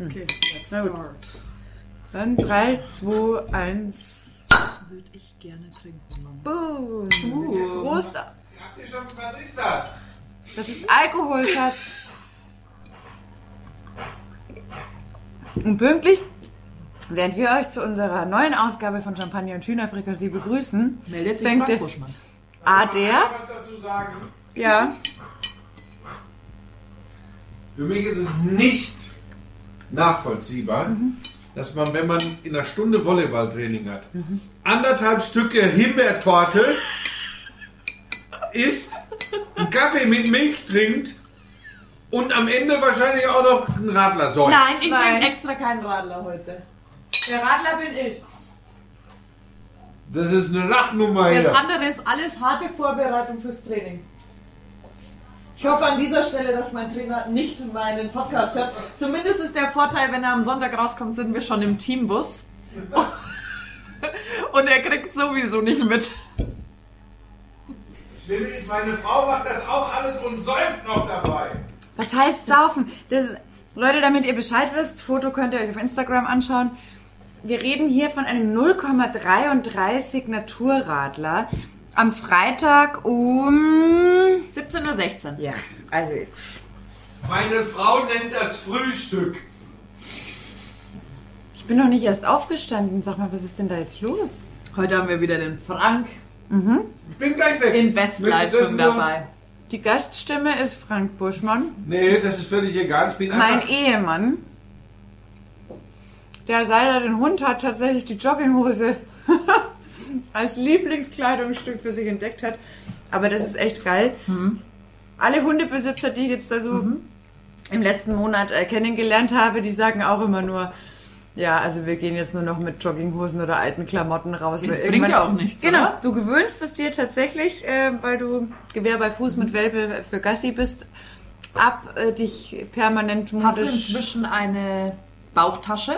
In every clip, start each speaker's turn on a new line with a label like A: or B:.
A: Okay, let's
B: Na gut.
A: start.
B: Dann 3, 2, 1.
A: Würde ich gerne trinken, Mama.
B: Boom.
A: Uh.
B: Prost.
C: Habt ihr schon, was ist das?
B: Das ist Alkohol, Schatz. Und pünktlich, während wir euch zu unserer neuen Ausgabe von Champagner und Hühnerfrikassee begrüßen,
A: Meldet sich
B: Fängt
A: Frank Buschmann.
B: A, der,
C: dazu sagen?
B: ja,
C: Für mich ist es nicht nachvollziehbar, dass man, wenn man in einer Stunde Volleyballtraining hat, anderthalb Stücke Himbeertorte isst, einen Kaffee mit Milch trinkt und am Ende wahrscheinlich auch noch einen Radler säuft.
A: Nein, ich trinke extra keinen Radler heute.
B: der Radler bin ich.
C: Das ist eine Lachnummer
A: Das
C: hier.
A: andere ist alles harte Vorbereitung fürs Training. Ich hoffe an dieser Stelle, dass mein Trainer nicht meinen Podcast hört. Zumindest ist der Vorteil, wenn er am Sonntag rauskommt, sind wir schon im Teambus. Und er kriegt sowieso nicht mit.
C: Schlimm ist, meine Frau macht das auch alles und säuft noch dabei.
B: Was heißt saufen? Das, Leute, damit ihr Bescheid wisst, Foto könnt ihr euch auf Instagram anschauen. Wir reden hier von einem 0,33 Naturradler am Freitag um...
A: 17.16 Uhr.
B: Ja, also
C: Meine Frau nennt das Frühstück.
B: ich bin noch nicht erst aufgestanden. Sag mal, was ist denn da jetzt los?
A: Heute haben wir wieder den Frank
C: Ich bin gleich weg.
A: in Bestleistung dabei.
B: Die Gaststimme ist Frank Buschmann,
C: Nee, das ist völlig egal. Ich bin
B: mein. Ehemann. Der seit er den Hund hat, tatsächlich die Jogginghose als Lieblingskleidungsstück für sich entdeckt hat. Aber das ist echt geil. Alle Hundebesitzer, die ich jetzt da so im letzten Monat äh, kennengelernt habe, die sagen auch immer nur, ja, also wir gehen jetzt nur noch mit Jogginghosen oder alten Klamotten raus.
A: Das bringt ja auch nichts,
B: Genau,
A: oder?
B: du gewöhnst es dir tatsächlich, äh, weil du Gewehr bei Fuß mit Welpe für Gassi bist, ab, äh, dich permanent
A: Hast du
B: modisch...
A: inzwischen eine Bauchtasche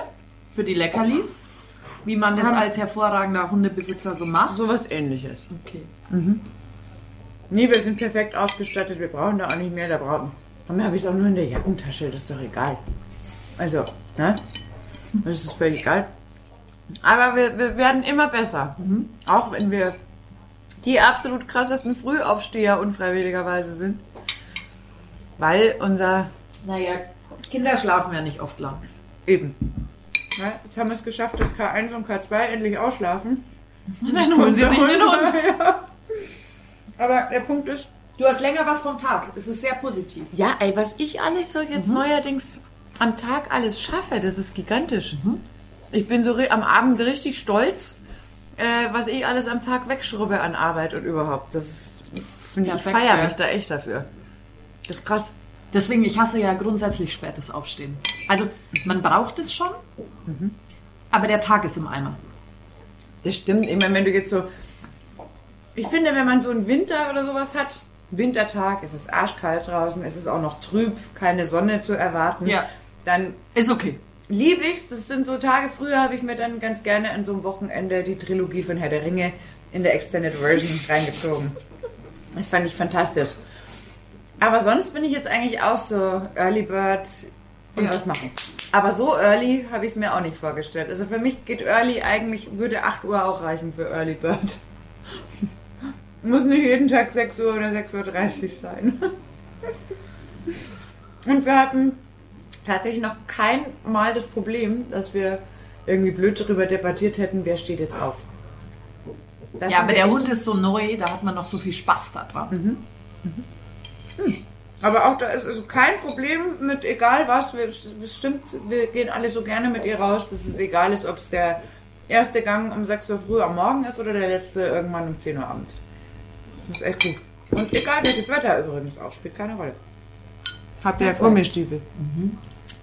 A: für die Leckerlis? Wie man das als hervorragender Hundebesitzer so macht?
B: Sowas ähnliches.
A: Okay.
B: Nee, wir sind perfekt ausgestattet, wir brauchen da auch nicht mehr, da brauchen. Dann habe ich es auch nur in der Jackentasche, das ist doch egal. Also, ne? Das ist völlig egal. Aber wir, wir werden immer besser. Auch wenn wir die absolut krassesten Frühaufsteher unfreiwilligerweise sind. Weil unser
A: Naja, Kinder schlafen ja nicht oft lang.
B: eben. Ja, jetzt haben wir es geschafft, dass K1 und K2 endlich ausschlafen.
A: Dann holen sie sich den Hund.
B: Ja. Aber der Punkt ist,
A: Du hast länger was vom Tag. Es ist sehr positiv.
B: Ja, ey, was ich alles so jetzt neuerdings am Tag alles schaffe, das ist gigantisch. Ich bin so am Abend richtig stolz, äh, was ich alles am Tag wegschrubbe an Arbeit und überhaupt. Das ist, das ich, feiere mich da echt dafür. Das ist krass.
A: Deswegen, ich hasse ja grundsätzlich spätes Aufstehen. Also, man braucht es schon, aber der Tag ist im Eimer.
B: Das stimmt. Ich meine, wenn du jetzt so. Ich finde, wenn man so einen Winter oder sowas hat, Wintertag, es ist arschkalt draußen, es ist auch noch trüb, keine Sonne zu erwarten,
A: Ja.
B: dann
A: Ist okay.
B: lieb ich's. Das sind so Tage früher, habe ich mir dann ganz gerne an so einem Wochenende die Trilogie von Herr der Ringe in der Extended Version reingezogen. Das fand ich fantastisch. Aber sonst bin ich jetzt eigentlich auch so Early Bird und
A: Ja.
B: was machen. Aber so early habe ich es mir auch nicht vorgestellt. Also für mich geht Early eigentlich, würde 8 Uhr auch reichen für Early Bird. Muss nicht jeden Tag 6 Uhr oder 6.30 Uhr sein. Und wir hatten tatsächlich noch kein Mal das Problem, dass wir irgendwie blöd darüber debattiert hätten, wer steht jetzt auf. Das
A: Ja, aber der Hund ist so neu, da hat man noch so viel Spaß daran.
B: Aber auch da ist also kein Problem mit egal was. Wir, bestimmt, wir gehen alle so gerne mit ihr raus, dass es egal ist, ob es der erste Gang um 6 Uhr früh am Morgen ist oder der letzte irgendwann um 10 Uhr abends. Das ist echt gut. Und egal welches Wetter übrigens auch, spielt keine Rolle. Habt ihr Gummistiefel?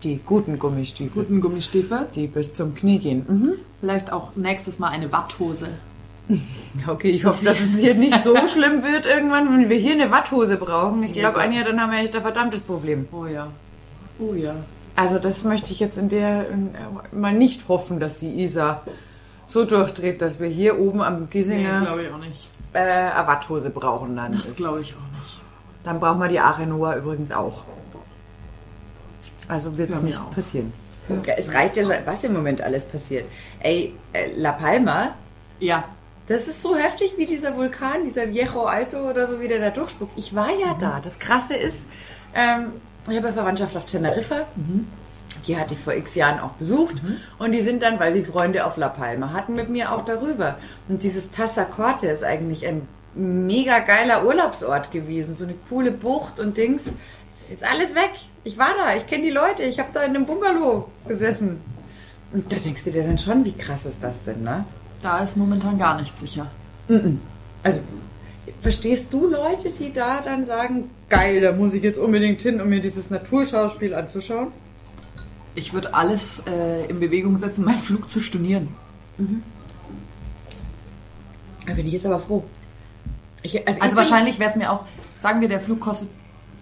B: Die guten Gummistiefel.
A: Guten Gummistiefel.
B: Die bis zum Knie gehen. Mhm.
A: Vielleicht auch nächstes Mal eine Watthose.
B: Okay, ich hoffe, dass es hier nicht so schlimm wird irgendwann, wenn wir hier eine Watthose brauchen. Ich glaube,
A: Ja.
B: Anja, dann haben wir echt ein verdammtes Problem.
A: Oh ja. Oh ja.
B: Also das möchte ich jetzt in der äh, mal nicht hoffen, dass die Isa so durchdreht, dass wir hier oben am
A: Nee,
B: Giesinger
A: glaube ich auch nicht.
B: äh, eine Watthose brauchen dann.
A: Das glaube ich auch nicht.
B: Dann brauchen wir die Arenoa übrigens auch. Also wird es nicht
A: auf.
B: passieren. Ja, es reicht ja schon, was im Moment alles passiert. Ey, äh, La Palma,
A: Ja.
B: Das ist so heftig wie dieser Vulkan, dieser Viejo Alto oder so, wie der da durchspuckt. Ich war ja da. Das Krasse ist, ähm, ich habe ja Verwandtschaft auf Teneriffa. Die hatte ich vor x Jahren auch besucht. Und die sind dann, weil sie Freunde auf La Palma hatten, mit mir auch darüber. Und dieses Tassacorte ist eigentlich ein mega geiler Urlaubsort gewesen. So eine coole Bucht und Dings. Ist jetzt alles weg. Ich war da, ich kenne die Leute. Ich habe da in einem Bungalow gesessen. Und da denkst du dir dann schon, wie krass ist das denn, ne?
A: Da ist momentan gar nichts sicher.
B: Also, verstehst du Leute, die da dann sagen, geil, da muss ich jetzt unbedingt hin, um mir dieses Naturschauspiel anzuschauen?
A: Ich würde alles äh, in Bewegung setzen, meinen Flug zu stornieren.
B: Da bin ich jetzt aber froh. Ich, also, ich
A: Also
B: bin-
A: wahrscheinlich wäre es mir auch, sagen wir, der Flug kostet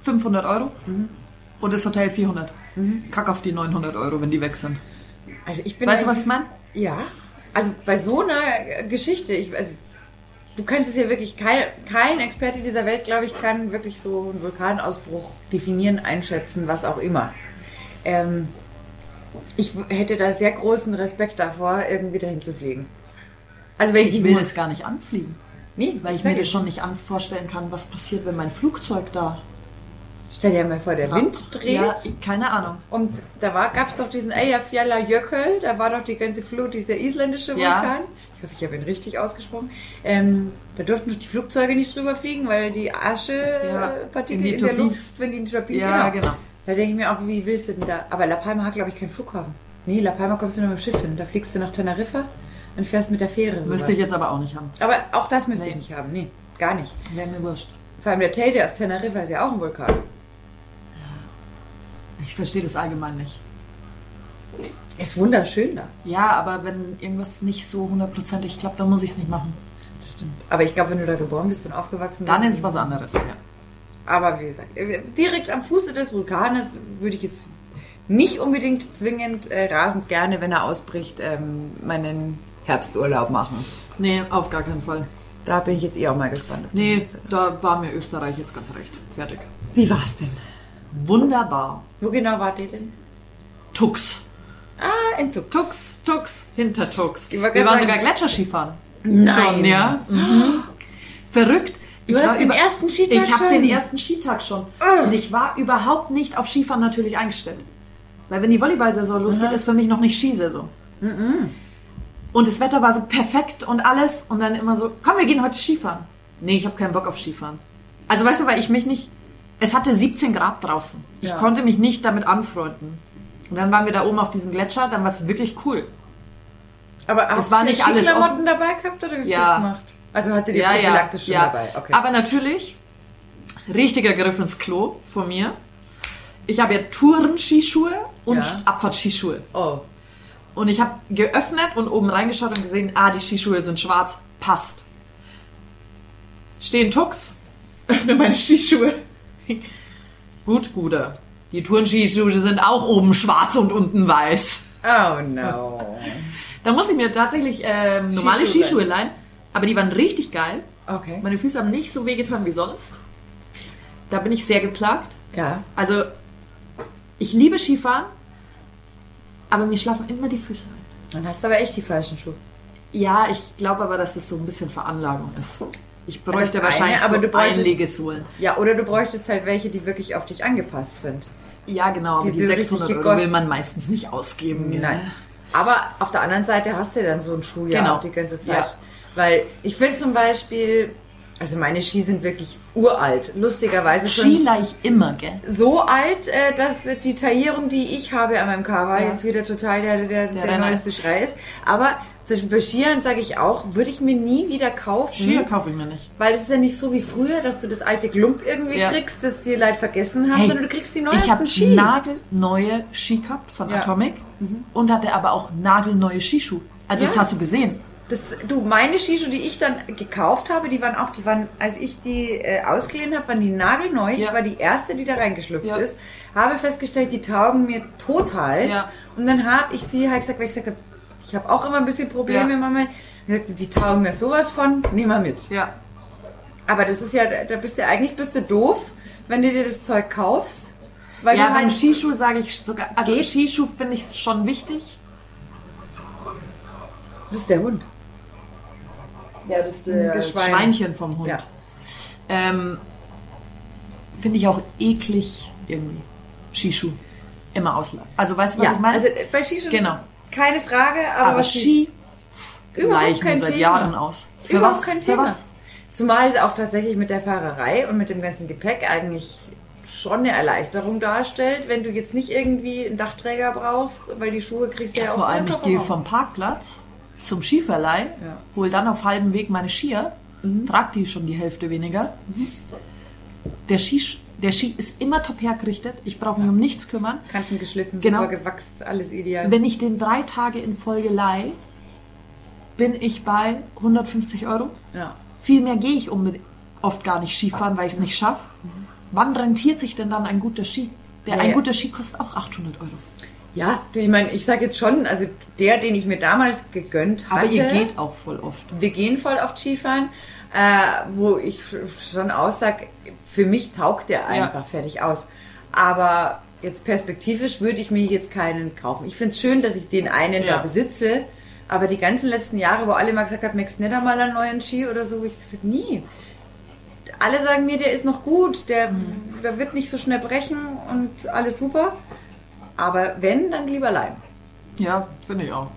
A: 500 Euro und das Hotel 400. Kack auf die 900 Euro, wenn die weg sind.
B: Also ich bin
A: Weißt du, was ich meine?
B: Ja. Also bei so einer Geschichte, ich, also du kannst es ja wirklich, kein, kein Experte dieser Welt, glaube ich, kann wirklich so einen Vulkanausbruch definieren, einschätzen, was auch immer. Ähm, ich hätte da sehr großen Respekt davor, irgendwie dahin zu fliegen. Also wenn ich,
A: Ich will
B: muss.
A: das gar nicht anfliegen.
B: Nee,
A: Weil ich mir das schon nicht vorstellen kann, was passiert, wenn mein Flugzeug da
B: Stell dir mal vor, der Wind dreht.
A: Ja, keine Ahnung.
B: Und da gab es doch diesen Eyjafjallajökull, da war doch die ganze Flut, dieser isländische
A: Ja.
B: Vulkan. Ich hoffe, ich habe ihn richtig ausgesprochen. Ähm, da durften doch die Flugzeuge nicht drüber fliegen, weil die
A: Ja,
B: Aschepartikel
A: in
B: in, der. Luft, wenn die in die Turbinen,
A: Ja, genau.
B: Da denke ich mir auch, wie willst du denn da? Aber La Palma hat, glaube ich, keinen Flughafen. Nee, La Palma kommst du nur mit dem Schiff hin. Da fliegst du nach Teneriffa und fährst mit der Fähre rüber.
A: Müsste ich jetzt aber auch nicht haben.
B: Aber auch das müsste
A: Nee.
B: ich nicht haben. Nee, gar nicht.
A: Wäre mir wurscht.
B: Vor allem der Teide auf Teneriffa ist ja auch ein Vulkan.
A: Ich verstehe das allgemein nicht.
B: Ist wunderschön da.
A: Ja, aber wenn irgendwas nicht so hundertprozentig klappt, dann muss ich es nicht machen.
B: Stimmt. Aber ich glaube, wenn du da geboren bist und aufgewachsen bist.
A: Dann ist es was anderes. Ja.
B: Aber wie gesagt, äh, direkt am Fuße des Vulkanes würde ich jetzt nicht unbedingt zwingend äh, rasend gerne, wenn er ausbricht, ähm, meinen Herbsturlaub machen.
A: Nee, auf gar keinen Fall.
B: Da bin ich jetzt eh auch mal gespannt. auf
A: Nee, da war mir Österreich jetzt ganz recht. Fertig.
B: Wie war's denn?
A: Wunderbar.
B: Wo genau wart ihr denn?
A: Tux.
B: Ah, in Tux.
A: Tux, Tux, hinter Tux. Wir waren
B: gerade
A: sogar
B: sagen-
A: Gletscherskifahren.
B: Nein.
A: Schon, ja. Mhm. Verrückt.
B: Du
A: Ich
B: hast
A: war
B: den ersten Skitag
A: Ich habe den ersten Skitag schon. Und ich war überhaupt nicht auf Skifahren natürlich eingestellt. Weil wenn die Volleyball-Saison losgeht, ist für mich noch nicht Skisaison. Und das Wetter war so perfekt und alles. Und dann immer so, komm, wir gehen heute Skifahren. Nee, ich habe keinen Bock auf Skifahren. Also weißt du, weil ich mich nicht... Es hatte 17 Grad draußen. Ich
B: Ja.
A: konnte mich nicht damit anfreunden. Und dann waren wir da oben auf diesem Gletscher, dann war es wirklich cool.
B: Aber hast
A: war
B: du
A: nicht alles
B: Skiklamotten dabei gehabt oder wie
A: Ja.
B: das gemacht? Also hattet ihr prophylaktisch schon dabei? Okay.
A: Aber natürlich, richtiger Griff ins Klo von mir. Ich habe ja Touren-Skischuhe und
B: Ja.
A: Abfahrtskischuhe.
B: oh.
A: Und ich habe geöffnet und oben reingeschaut und gesehen, ah, die Skischuhe sind schwarz. Passt. Stehen Tux, öffne meine Skischuhe. Gut, Guter. Die Tourenskischuhe sind auch oben schwarz und unten weiß.
B: Oh no.
A: Da muss ich mir tatsächlich ähm, normale
B: Skischuhe
A: Skischuhe leihen. Aber die waren richtig geil.
B: Okay.
A: Meine Füße haben nicht so wehgetan wie sonst. Da bin ich sehr geplagt.
B: Ja.
A: Also, ich liebe Skifahren, aber mir schlafen immer die Füße ein.
B: Dann hast du aber echt die falschen Schuhe.
A: Ja, ich glaube aber, dass es so ein bisschen Veranlagung ist. Ich bräuchte
B: eine,
A: wahrscheinlich
B: aber
A: so
B: du bräuchtest-
A: Einlegesohlen.
B: Ja, oder du bräuchtest halt welche, die wirklich auf dich angepasst sind.
A: Ja, genau.
B: Die
A: die
B: sind richtig
A: 600 Euro will man meistens nicht ausgeben.
B: Nein. Aber auf der anderen Seite hast du dann so einen Schuh ja
A: Genau.
B: auch die ganze Zeit.
A: Ja.
B: Weil ich finde zum Beispiel, also meine Ski sind wirklich uralt. Lustigerweise schon
A: Ski leih ich immer, gell?
B: so alt, äh, dass die Taillierung, die ich habe an meinem Cover,
A: Ja.
B: jetzt wieder total der, der, der,
A: Renner
B: neueste Schrei ist. Aber zwischen bei Skiern sage ich auch, würde ich mir nie wieder kaufen.
A: Skier kaufe ich mir nicht.
B: Weil es ist ja nicht so wie früher, dass du das alte Glump irgendwie
A: Ja.
B: kriegst, das dir leid vergessen haben,
A: Hey,
B: sondern du kriegst die
A: Ich
B: neuesten
A: habe
B: Ski.
A: nagelneue Ski gehabt von
B: Ja. Mhm.
A: Atomic und hatte aber auch nagelneue Skischuhe. Also das
B: Ja.
A: hast du gesehen.
B: Das, du, meine Skischuhe, die ich dann gekauft habe, die waren auch, die waren, als ich die äh, ausgeliehen habe, waren die nagelneu. Ich
A: Ja.
B: war die erste, die da reingeschlüpft
A: Ja.
B: ist. Habe festgestellt, die taugen mir total.
A: Ja.
B: Und dann habe ich sie halt gesagt, weil ich gesagt habe, ich habe auch immer ein bisschen Probleme,
A: Ja.
B: Mama. Die taugen mir sowas von, nehm mal mit.
A: Ja.
B: Aber das ist ja, da bist du eigentlich bist du doof, wenn du dir das Zeug kaufst Weil
A: ja, beim
B: halt,
A: Skischuh sage ich sogar, also
B: Geht.
A: Skischuh finde ich schon wichtig.
B: das ist der Hund.
A: Ja, das ist
B: das Schwein.
A: Schweinchen vom Hund.
B: Ja.
A: Ähm, finde ich auch eklig irgendwie. Skischuh. Immer auslaufen. Also weißt du, was
B: Ja,
A: ich meine?
B: also äh, bei Skischuhen
A: Genau.
B: Keine Frage, aber,
A: aber Ski
B: kein
A: seit
B: Thema.
A: Jahren aus. Für
B: Überhaupt
A: was?
B: kein
A: Für
B: Thema.
A: was?
B: Zumal es auch tatsächlich mit der Fahrerei und mit dem ganzen Gepäck eigentlich schon eine Erleichterung darstellt, wenn du jetzt nicht irgendwie einen Dachträger brauchst, weil die Schuhe kriegst du ja,
A: Ja,
B: auch
A: vor
B: so
A: allem, ich gehe vom Parkplatz zum Skiverleih,
B: Ja.
A: hol dann auf halbem Weg meine Skier, trag die schon die Hälfte weniger. Der, Ski, der Ski ist immer top hergerichtet. Ich brauche mich um nichts kümmern.
B: Kanten geschliffen,
A: Genau.
B: super gewachst, alles ideal.
A: Wenn ich den drei Tage in Folge leih, bin ich bei 150 Euro.
B: ja.
A: Viel mehr gehe ich unbedingt oft gar nicht Skifahren, weil ich es nicht schaffe. Wann rentiert sich denn dann ein guter Ski? Der,
B: Ja,
A: ein
B: ja.
A: guter Ski kostet auch 800 Euro.
B: Ja, du, ich meine, ich sage jetzt schon, also der, den ich mir damals gegönnt hatte,
A: Aber ihr geht auch voll oft.
B: wir gehen voll auf Skifahren, äh, wo ich schon aussage, für mich taugt der einfach fertig aus. Aber jetzt perspektivisch würde ich mir jetzt keinen kaufen. Ich finde es schön, dass ich den einen
A: Ja.
B: da besitze, aber die ganzen letzten Jahre, wo alle mal gesagt haben, möchtest du nicht einmal einen neuen Ski oder so, ich sage, nie. Alle sagen mir, der ist noch gut, der, der wird nicht so schnell brechen und alles super. Aber wenn, dann lieber leihen.
A: Ja, finde ich auch.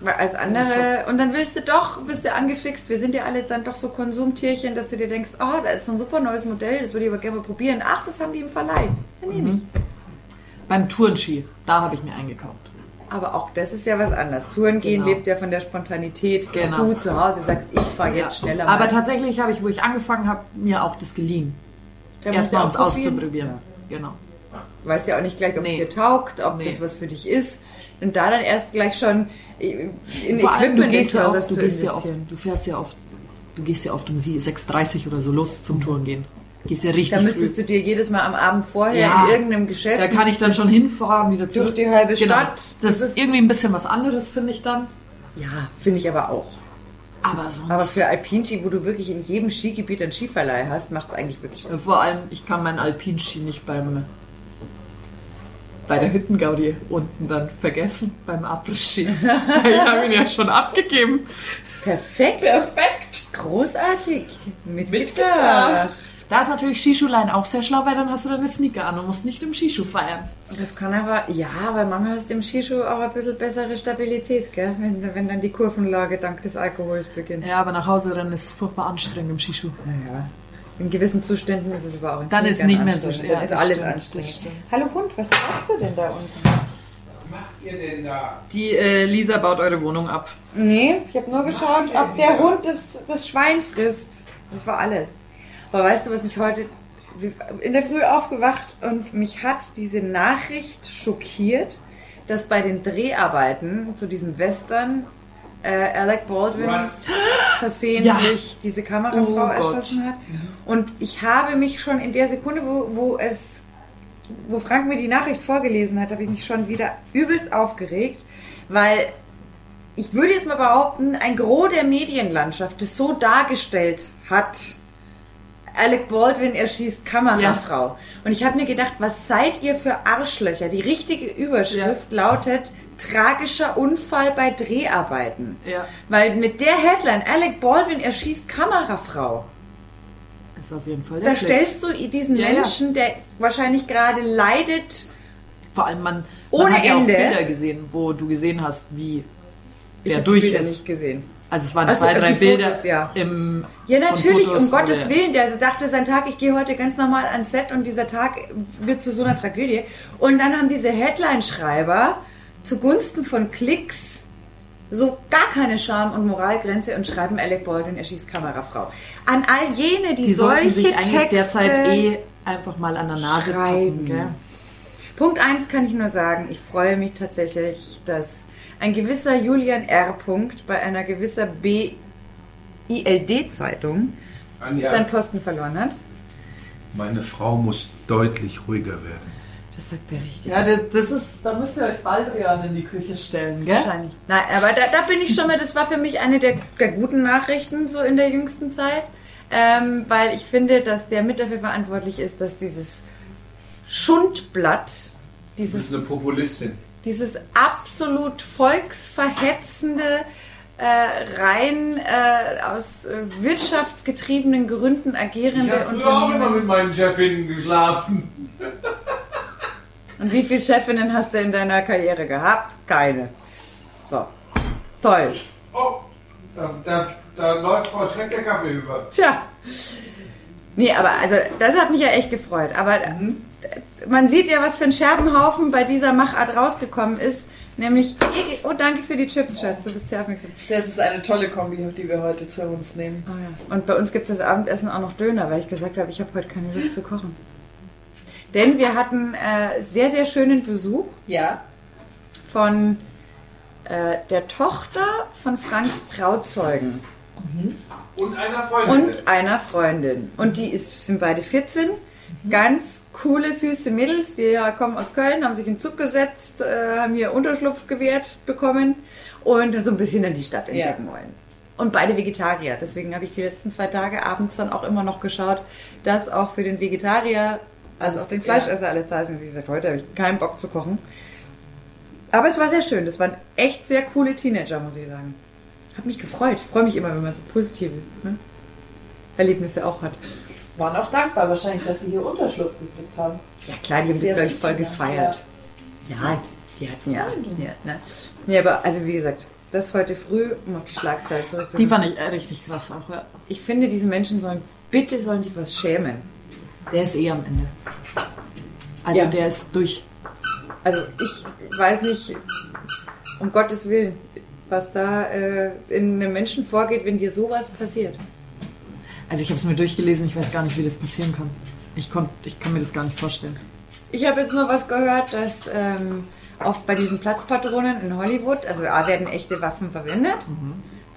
B: Weil als andere, und dann willst du doch, bist du angefixt, wir sind ja alle dann doch so Konsumtierchen, dass du dir denkst, oh, da ist ein super neues Modell, das würde ich aber gerne mal probieren. Ach, das haben die im Verleih. Dann nehme ich.
A: Beim Tourenski, da habe ich mir eingekauft.
B: Aber auch das ist ja was anderes. Touren gehen
A: Genau.
B: lebt ja von der Spontanität, dass
A: Genau.
B: du zu Hause sagst, ich fahre jetzt schneller. mal.
A: Aber tatsächlich habe ich, wo ich angefangen habe, mir auch das geliehen. Erstmal um es
B: probieren.
A: auszuprobieren. Genau.
B: Weißt ja auch nicht gleich, ob es
A: Nee.
B: dir taugt, ob
A: Nee.
B: das was für dich ist. Und da dann erst gleich schon in
A: Vor allem, du
B: Equipment
A: gehst ja oft, du gehst ja oft, du fährst ja oft, du gehst ja oft um sie 6.30 oder so los zum Touren gehen. Gehst ja richtig
B: Da müsstest
A: früh.
B: du dir jedes Mal am Abend vorher
A: Ja,
B: in irgendeinem Geschäft.
A: Da kann ich dann schon hinfahren, wieder zurück.
B: die halbe
A: Genau.
B: Stadt.
A: Das,
B: Das
A: ist irgendwie ein bisschen was anderes, finde ich dann.
B: Ja, finde ich aber auch.
A: Aber sonst.
B: Aber für Alpinski, wo du wirklich in jedem Skigebiet einen Skiverleih hast, macht es eigentlich wirklich.
A: Äh, Vor allem, ich kann meinen Alpinski nicht beim bei der Hüttengaudi unten dann vergessen, beim Après-Ski. ich habe ihn ja schon abgegeben.
B: Perfekt.
A: Perfekt.
B: Großartig. Mitgedacht.
A: Mitgedacht. Da ist natürlich Skischuhlein auch sehr schlau, weil dann hast du deine Sneaker an und musst nicht im Skischuh feiern.
B: Das kann aber, ja, aber manchmal hast du im Skischuh auch ein bisschen bessere Stabilität, gell? Wenn, wenn dann die Kurvenlage dank des Alkohols beginnt.
A: Ja, aber nach Hause rennen ist furchtbar anstrengend im Skischuh.
B: Naja. In gewissen Zuständen ist es aber auch
A: Dann ist nicht mehr so schwer.
B: Dann ist alles
A: stimmt,
B: anstrengend. Hallo Hund, was brauchst du denn da unten?
C: Was macht ihr denn da?
A: Die äh, Lisa baut eure Wohnung ab.
B: Nee, ich habe nur geschaut, ob der Hund das, das Schwein frisst. Das war alles. Aber weißt du, was mich heute in der Früh aufgewacht und mich hat diese Nachricht schockiert, dass bei den Dreharbeiten zu diesem Western äh, Alec Baldwin
C: Rust.
B: versehentlich diese Kamerafrau
A: Oh Gott.
B: erschossen hat. Und ich habe mich schon in der Sekunde, wo, wo es wo Frank mir die Nachricht vorgelesen hat, habe ich mich schon wieder übelst aufgeregt, weil ich würde jetzt mal behaupten, ein Gros der Medienlandschaft das so dargestellt hat. Alec Baldwin erschießt Kamerafrau. Und ich habe mir gedacht, was seid ihr für Arschlöcher? Die richtige Überschrift lautet tragischer Unfall bei Dreharbeiten.
A: Ja.
B: Weil mit der Headline Alec Baldwin erschießt Kamerafrau.
A: Ist auf jeden Fall der
B: Da
A: Klick.
B: stellst du diesen
A: Ja.
B: Menschen, der wahrscheinlich gerade leidet,
A: Vor allem, man,
B: Ohne
A: man hat ja auch. Bilder gesehen, wo du gesehen hast, wie
B: ich
A: der
B: die
A: durch
B: Bilder
A: ist.
B: nicht gesehen.
A: Also es waren
B: Ach so,
A: zwei,
B: also
A: drei
B: die
A: Bilder
B: Fotos, ja.
A: im
B: Ja, natürlich,
A: Fotos,
B: um Gottes
A: der-
B: Willen. Der dachte seinen Tag, ich gehe heute ganz normal ans Set und dieser Tag wird zu so einer Tragödie. Und dann haben diese Headline-Schreiber zugunsten von Klicks so gar keine Scham- und Moralgrenze und schreiben Alec Baldwin erschießt Kamerafrau. An all jene, die,
A: Die
B: solche
A: sich eigentlich
B: Texte
A: derzeit eh einfach mal an der Nase
B: schreiben.
A: packen.
B: Punkt eins kann ich nur sagen, ich freue mich tatsächlich, dass ein gewisser Julian R. Punkt bei einer gewisser BILD-Zeitung
C: Anja,
B: seinen Posten verloren hat.
C: meine Frau muss deutlich ruhiger werden.
B: Das sagt der richtig.
A: Ja, das, das ist, da müsst ihr euch Baldrian in die Küche stellen, gell?
B: Wahrscheinlich. Nein, aber da, da bin ich schon mal, das war für mich eine der, der guten Nachrichten so in der jüngsten Zeit, ähm, weil ich finde, dass der mit dafür verantwortlich ist, dass dieses Schundblatt,
C: Du bist
B: dieses,
C: eine Populistin.
B: dieses absolut volksverhetzende, äh, rein äh, aus äh, wirtschaftsgetriebenen Gründen
C: Ich
B: agierende
C: habe früher auch immer
B: Unternehmen.
C: mit meinen Chefinnen geschlafen.
B: Und wie viele Chefinnen hast du in deiner Karriere gehabt? Keine. So. Toll.
C: Oh, da, da, da läuft Frau Schreck der Kaffee über.
B: Tja. Nee, aber also das hat mich ja echt gefreut. Aber man sieht ja, was für ein Scherbenhaufen bei dieser Machart rausgekommen ist. Nämlich, oh danke für die Chips, Schatz, du bist sehr aufmerksam.
A: Das ist eine tolle Kombi, die wir heute zu uns nehmen.
B: Oh ja. Und bei uns gibt es das Abendessen auch noch Döner, weil ich gesagt habe, ich habe heute keine Lust zu kochen. Denn wir hatten äh, sehr, sehr schönen Besuch
A: Ja.
B: von äh, der Tochter von Franks Trauzeugen.
C: Und einer Freundin.
B: und einer Freundin. Und die ist, sind beide 14. Ganz coole, süße Mädels, die ja kommen aus Köln, haben sich in den Zug gesetzt, äh, haben hier Unterschlupf gewährt bekommen und so ein bisschen in die Stadt entdecken wollen. Und beide Vegetarier. Deswegen habe ich die letzten zwei Tage abends dann auch immer noch geschaut, dass auch für den Vegetarier, also auch den Fleischesser alles da ist. Und ich gesagt, heute habe ich keinen Bock zu kochen. Aber es war sehr schön. Das waren echt sehr coole Teenager, muss ich sagen. Hat mich gefreut. Ich freue mich immer, wenn man so positive ne, Erlebnisse auch hat.
A: Waren auch dankbar wahrscheinlich, dass sie hier Unterschlupf gekriegt haben.
B: Ja klar, die haben sich,
A: Sehr
B: glaube ich, voll gefeiert. Ja, die hatten ja. ja ne? Nee, aber also wie gesagt, das heute früh, um auf die Schlagzeile
A: Die
B: zurückzukommen.
A: fand ich äh, richtig krass auch, ja.
B: Ich finde, diese Menschen sollen, bitte sollen sich was schämen.
A: Der ist eh am Ende. Also
B: Ja.
A: der ist durch.
B: Also ich weiß nicht, um Gottes Willen, was da äh, in einem Menschen vorgeht, wenn dir sowas passiert.
A: Also ich habe es mir durchgelesen, ich weiß gar nicht, wie das passieren kann. Ich, konnt, ich kann mir das gar nicht vorstellen.
B: Ich habe jetzt nur was gehört, dass ähm, oft bei diesen Platzpatronen in Hollywood, also A werden echte Waffen verwendet,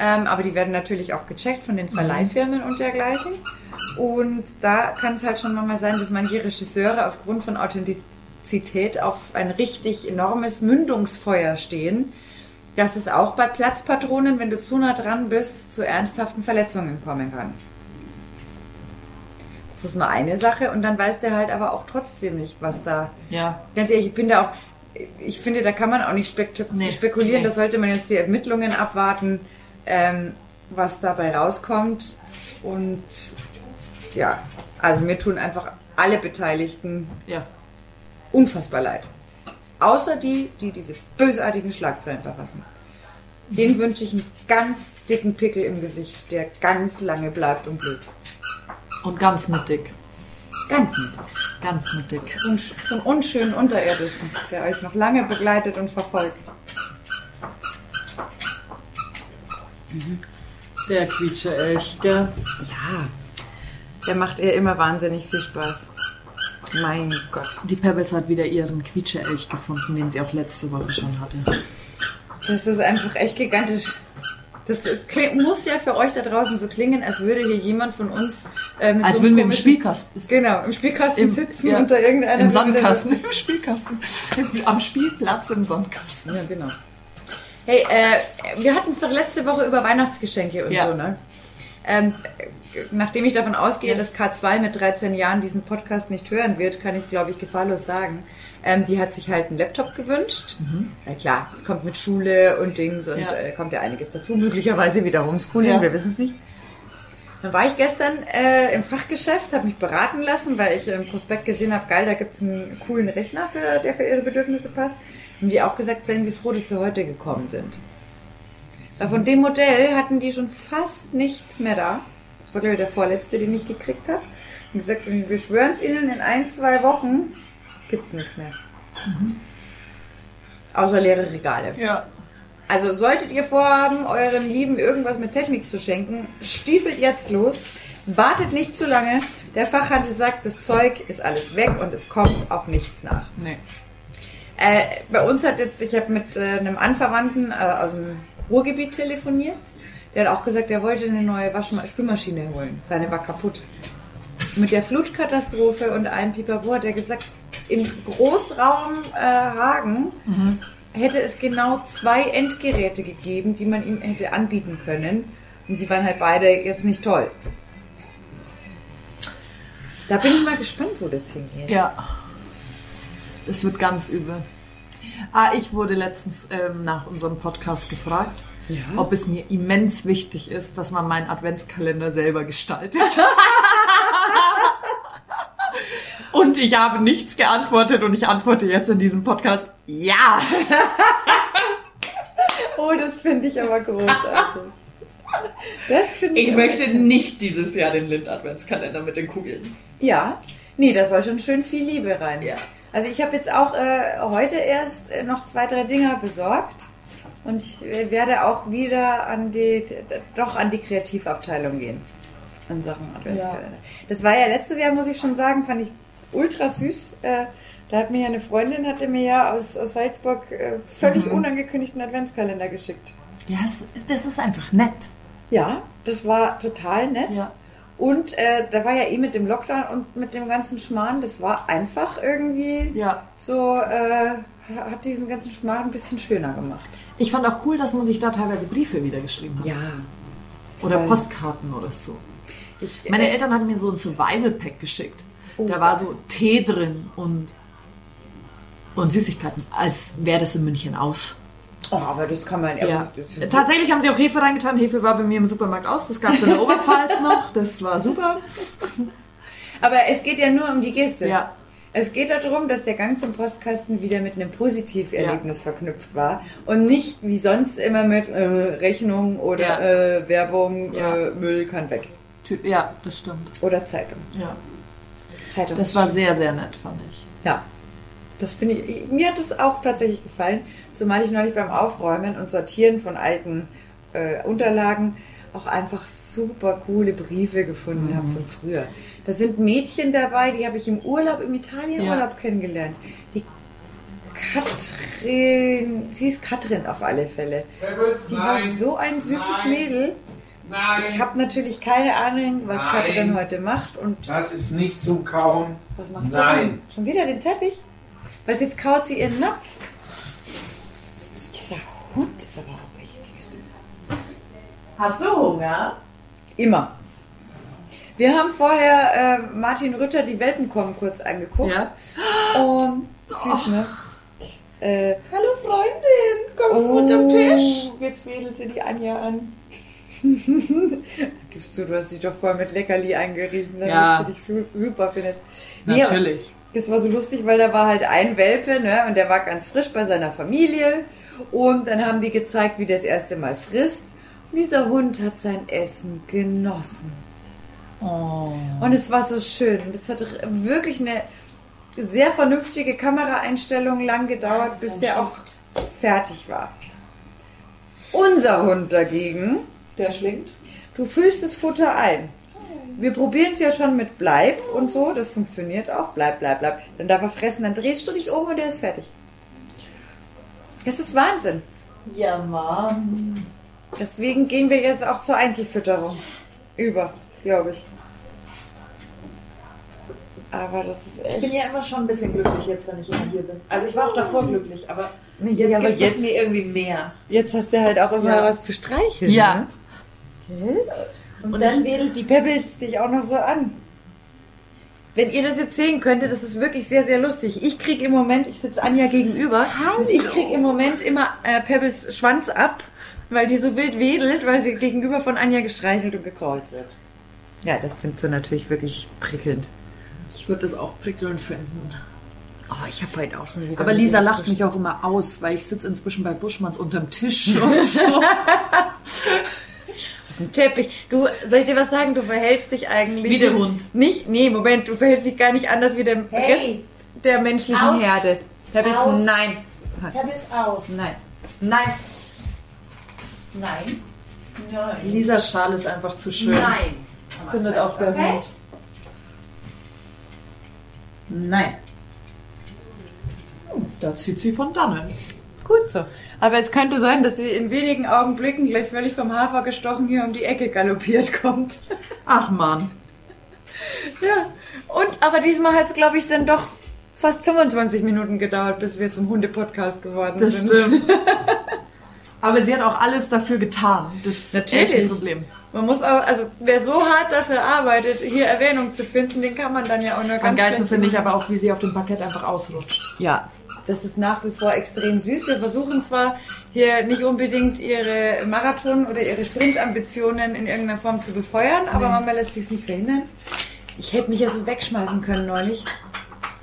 B: ähm, aber die werden natürlich auch gecheckt von den Verleihfirmen und dergleichen. Und da kann es halt schon mal sein, dass manche Regisseure aufgrund von Authentizität auf ein richtig enormes Mündungsfeuer stehen, dass es auch bei Platzpatronen, wenn du zu nah dran bist, zu ernsthaften Verletzungen kommen kann. Das ist nur eine Sache und dann weiß der halt aber auch trotzdem nicht, was da
A: Ja.
B: Ganz ehrlich, ich bin da auch, ich finde, da kann man auch nicht spek
A: Nee.
B: spekulieren.
A: Nee.
B: Da sollte man jetzt die Ermittlungen abwarten, ähm, was dabei rauskommt. Und ja, also mir tun einfach alle Beteiligten
A: Ja.
B: unfassbar leid. Außer die, die diese bösartigen Schlagzeilen verfassen. Den wünsche ich einen ganz dicken Pickel im Gesicht, der ganz lange bleibt und blüht.
A: Und ganz mittig.
B: Ganz mit.
A: Ganz mittig.
B: So einen unschönen Unterirdischen, der euch noch lange begleitet und verfolgt.
A: Der Quietsche-Elch, gell?
B: Ja, der macht ihr immer wahnsinnig viel Spaß. Mein Gott.
A: Die Pebbles hat wieder ihren Quietsche-Elch gefunden, den sie auch letzte Woche schon hatte.
B: Das ist einfach echt gigantisch. Das, ist, kling- muss ja für euch da draußen so klingen, als würde hier jemand von uns äh, mit
A: Als
B: so
A: würden wir im Spielkasten
B: Genau, im Spielkasten
A: Im-
B: sitzen
A: ja,
B: unter irgendeiner
A: Im Sandkasten. Im Spielkasten. Am Spielplatz im Sandkasten.
B: Ja, genau. Hey, äh, wir hatten es doch letzte Woche über Weihnachtsgeschenke und
A: Ja.
B: so, ne? Ähm, äh, nachdem ich davon ausgehe, dass K2 mit 13 Jahren diesen Podcast nicht hören wird, kann ich es, glaube ich, gefahrlos sagen. Ähm, die hat sich halt einen Laptop gewünscht. Na klar, es kommt mit Schule und Dings und
A: Ja.
B: äh, kommt ja einiges dazu. Möglicherweise wieder Homeschooling,
A: Ja.
B: wir wissen es nicht. Dann war ich gestern äh, im Fachgeschäft, habe mich beraten lassen, weil ich im Prospekt gesehen habe, geil, da gibt es einen coolen Rechner, für, der für ihre Bedürfnisse passt. Haben die auch gesagt, seien sie froh, dass sie heute gekommen sind. Weil von dem Modell hatten die schon fast nichts mehr da. Das war, glaube ich, der vorletzte, den ich gekriegt habe. Und gesagt, wir schwören es ihnen, in ein, zwei Wochen gibt es nichts mehr. Außer leere Regale.
A: Ja.
B: Also solltet ihr vorhaben, euren Lieben irgendwas mit Technik zu schenken, stiefelt jetzt los. Wartet nicht zu lange. Der Fachhandel sagt, das Zeug ist alles weg und es kommt auch nichts nach.
A: Nee.
B: Äh, bei uns hat jetzt, ich habe mit äh, einem Anverwandten äh, aus dem Ruhrgebiet telefoniert. Der hat auch gesagt, er wollte eine neue Waschma Spülmaschine holen. Seine war kaputt. Mit der Flutkatastrophe und allem Pipapo hat er gesagt, im Großraum äh, Hagen hätte es genau zwei Endgeräte gegeben, die man ihm hätte anbieten können. Und die waren halt beide jetzt nicht toll. Da bin ich mal gespannt, wo das hingeht.
A: Ja. Es wird ganz übel. Ah, ich wurde letztens ähm, nach unserem Podcast gefragt,
B: Ja?
A: ob es mir immens wichtig ist, dass man meinen Adventskalender selber gestaltet. und ich habe nichts geantwortet und ich antworte jetzt in diesem Podcast, ja.
B: Oh, das finde ich aber großartig. Das finde ich
A: Ich möchte nicht dieses Jahr den Lind-Adventskalender mit den Kugeln.
B: Ja, nee, da soll schon schön viel Liebe rein.
A: Ja.
B: Also ich habe jetzt auch äh, heute erst äh, noch zwei, drei Dinger besorgt und ich äh, werde auch wieder an die, doch an die Kreativabteilung gehen. An Sachen Adventskalender. Das war ja letztes Jahr, muss ich schon sagen, fand ich ultra süß. Äh, da hat mir ja eine Freundin, hatte mir ja aus, aus Salzburg äh, völlig unangekündigten Adventskalender geschickt.
A: Ja, es, das ist einfach nett.
B: Ja, das war total nett.
A: Ja.
B: Und äh, da war ja eh mit dem Lockdown und mit dem ganzen Schmarrn, das war einfach irgendwie
A: Ja.
B: so, äh, hat diesen ganzen Schmarrn ein bisschen schöner gemacht.
A: Ich fand auch cool, dass man sich da teilweise Briefe wieder geschrieben hat.
B: Ja.
A: Oder
B: voll.
A: Postkarten oder so.
B: Ich,
A: Meine
B: äh,
A: Eltern hatten mir so ein Survival-Pack geschickt.
B: Oh.
A: Da war so Tee drin und, und Süßigkeiten, als wäre das in München aus.
B: Oh, aber das kann man
A: Ja. Tatsächlich haben sie auch Hefe reingetan. Hefe war bei mir im Supermarkt aus. Das gab es in der Oberpfalz noch. Das war super.
B: Aber es geht ja nur um die Geste.
A: Ja.
B: Es geht darum, dass der Gang zum Postkasten wieder mit einem Positiverlebnis verknüpft war und nicht wie sonst immer mit äh, Rechnung oder
A: Ja.
B: äh, Werbung,
A: Ja.
B: äh, Müll kann weg.
A: Ja, das stimmt.
B: Oder Zeitung.
A: Ja.
B: Zeitung
A: Das war
B: schön.
A: sehr, sehr nett, fand ich.
B: Ja, das finde ich, mir hat das auch tatsächlich gefallen, zumal ich neulich beim Aufräumen und Sortieren von alten äh, Unterlagen auch einfach super coole Briefe gefunden habe von früher. Da sind Mädchen dabei, die habe ich im Urlaub, im Italienurlaub kennengelernt. Die Katrin, sie ist Katrin auf alle Fälle. Die war so ein süßes
C: Nein.
B: Mädel.
C: Nein,
B: Ich habe natürlich keine Ahnung, was
C: Nein.
B: Katrin heute macht und
C: das ist nicht zum Kauen.
B: Was macht sie
C: Nein.
B: denn? Schon wieder den Teppich? Was jetzt kaut sie ihren Napf? Dieser Hund ist aber auch echt.
A: Hast du Hunger?
B: Immer. Wir haben vorher äh, Martin Rütter die Welpen kommen kurz angeguckt.
A: Ja.
B: Und süß, ne? Äh,
A: Hallo Freundin, kommst
B: oh,
A: unterm Tisch?
B: Jetzt wedelt sie die Anja an. Gibst du, du hast dich doch voll mit Leckerli eingerieben, damit
A: Ja.
B: sie dich su super findet. Nee,
A: Natürlich.
B: Das war so lustig, weil da war halt ein Welpe, ne, und der war ganz frisch bei seiner Familie. Und dann haben die gezeigt, wie der das erste Mal frisst. Dieser Hund hat sein Essen genossen.
A: Oh.
B: Und es war so schön. Und es hat wirklich eine sehr vernünftige Kameraeinstellung lang gedauert, bis der auch fertig war. Unser Hund dagegen,
A: Der schlingt.
B: du füllst das Futter ein. Wir probieren es ja schon mit Bleib und so, das funktioniert auch. Bleib, bleib, bleib. Dann darf er fressen, dann drehst du dich um und er ist fertig. Das ist Wahnsinn.
A: Ja, Mann.
B: Deswegen gehen wir jetzt auch zur Einzelfütterung über, glaube ich. Aber das ist
A: Ich bin
B: echt.
A: ja immer schon ein bisschen glücklich jetzt, wenn ich immer hier bin. Also ich war auch davor glücklich, aber
B: Nee,
A: jetzt
B: ja, aber
A: gibt
B: jetzt-
A: es mir irgendwie mehr.
B: Jetzt hast du halt auch immer
A: Ja.
B: was zu streicheln.
A: Ja.
B: Ne? Und, dann wedelt die Pebbles dich auch noch so an. Wenn ihr das jetzt sehen könntet, das ist wirklich sehr, sehr lustig. Ich krieg im Moment, ich sitze Anja gegenüber, und ich krieg im Moment immer äh, Pebbles Schwanz ab, weil die so wild wedelt, weil sie gegenüber von Anja gestreichelt und gekrault wird. Ja, das findest du natürlich wirklich prickelnd.
A: Ich würde das auch prickelnd finden.
B: Oh, ich habe heute auch schon wieder.
A: Aber Lisa lacht mich auch immer aus, weil ich sitze inzwischen bei Buschmanns unterm Tisch und so.
B: auf dem Teppich. Du, soll ich dir was sagen? Du verhältst dich eigentlich.
A: Wie der Hund.
B: Nicht, nee, Moment, du verhältst dich gar nicht anders wie der
D: Hey.
B: Rest der menschlichen
D: Aus.
B: Herde. Pebbles,
D: Aus.
B: nein.
D: Pebbles aus.
B: Nein. Nein.
D: Nein.
A: Lisas Schal ist einfach zu schön.
D: Nein.
A: Findet auch der
D: Okay.
A: Hund.
B: Nein.
A: Da zieht sie von dannen.
B: Gut so. Aber es könnte sein, dass sie in wenigen Augenblicken gleich völlig vom Hafer gestochen hier um die Ecke galoppiert kommt.
A: Ach man.
B: ja. Und, aber diesmal hat es, glaube ich, dann doch fast 25 Minuten gedauert, bis wir zum Hunde-Podcast geworden
A: Das
B: sind.
A: stimmt. Aber sie hat auch alles dafür getan. Das ist
B: Natürlich.
A: echt ein Problem.
B: Man muss auch, also wer so hart dafür arbeitet, hier Erwähnung zu finden, den kann man dann ja auch nur
A: Am
B: ganz
A: geilsten
B: schlecht-
A: finde ich aber auch, wie sie auf dem Parkett einfach ausrutscht.
B: Ja, das ist nach wie vor extrem süß. Wir versuchen zwar hier nicht unbedingt ihre Marathon- oder ihre Sprintambitionen in irgendeiner Form zu befeuern, aber Mama lässt sich nicht verhindern. Ich hätte mich ja so wegschmeißen können neulich.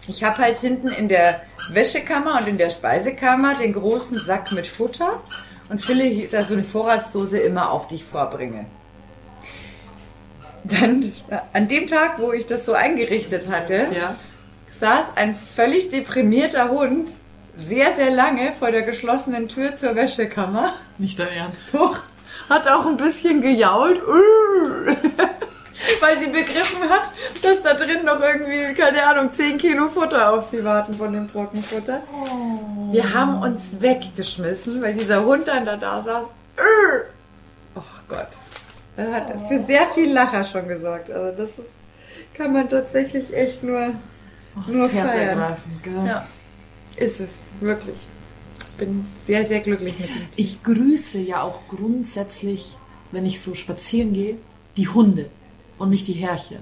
B: Ich habe halt hinten in der Wäschekammer und in der Speisekammer den großen Sack mit Futter und fülle da so eine Vorratsdose immer auf, die ich vorbringe. Dann an dem Tag, wo ich das so eingerichtet hatte,
A: Ja.
B: saß ein völlig deprimierter Hund sehr, sehr lange vor der geschlossenen Tür zur Wäschekammer.
A: Nicht dein Ernst.
B: Doch, hat auch ein bisschen gejault, weil sie begriffen hat, dass da drin noch irgendwie, keine Ahnung, 10 Kilo Futter auf sie warten von dem Trockenfutter. Wir haben uns weggeschmissen, weil dieser Hund dann da, da saß. Oh Gott. Das hat für sehr viel Lacher schon gesorgt. Also das ist, kann man tatsächlich echt nur, nur
A: das Herz
B: feiern. Ja, ist es, wirklich. Bin sehr, sehr glücklich mit ihm.
A: Ich grüße ja auch grundsätzlich, wenn ich so spazieren gehe, die Hunde und nicht die Herrchen.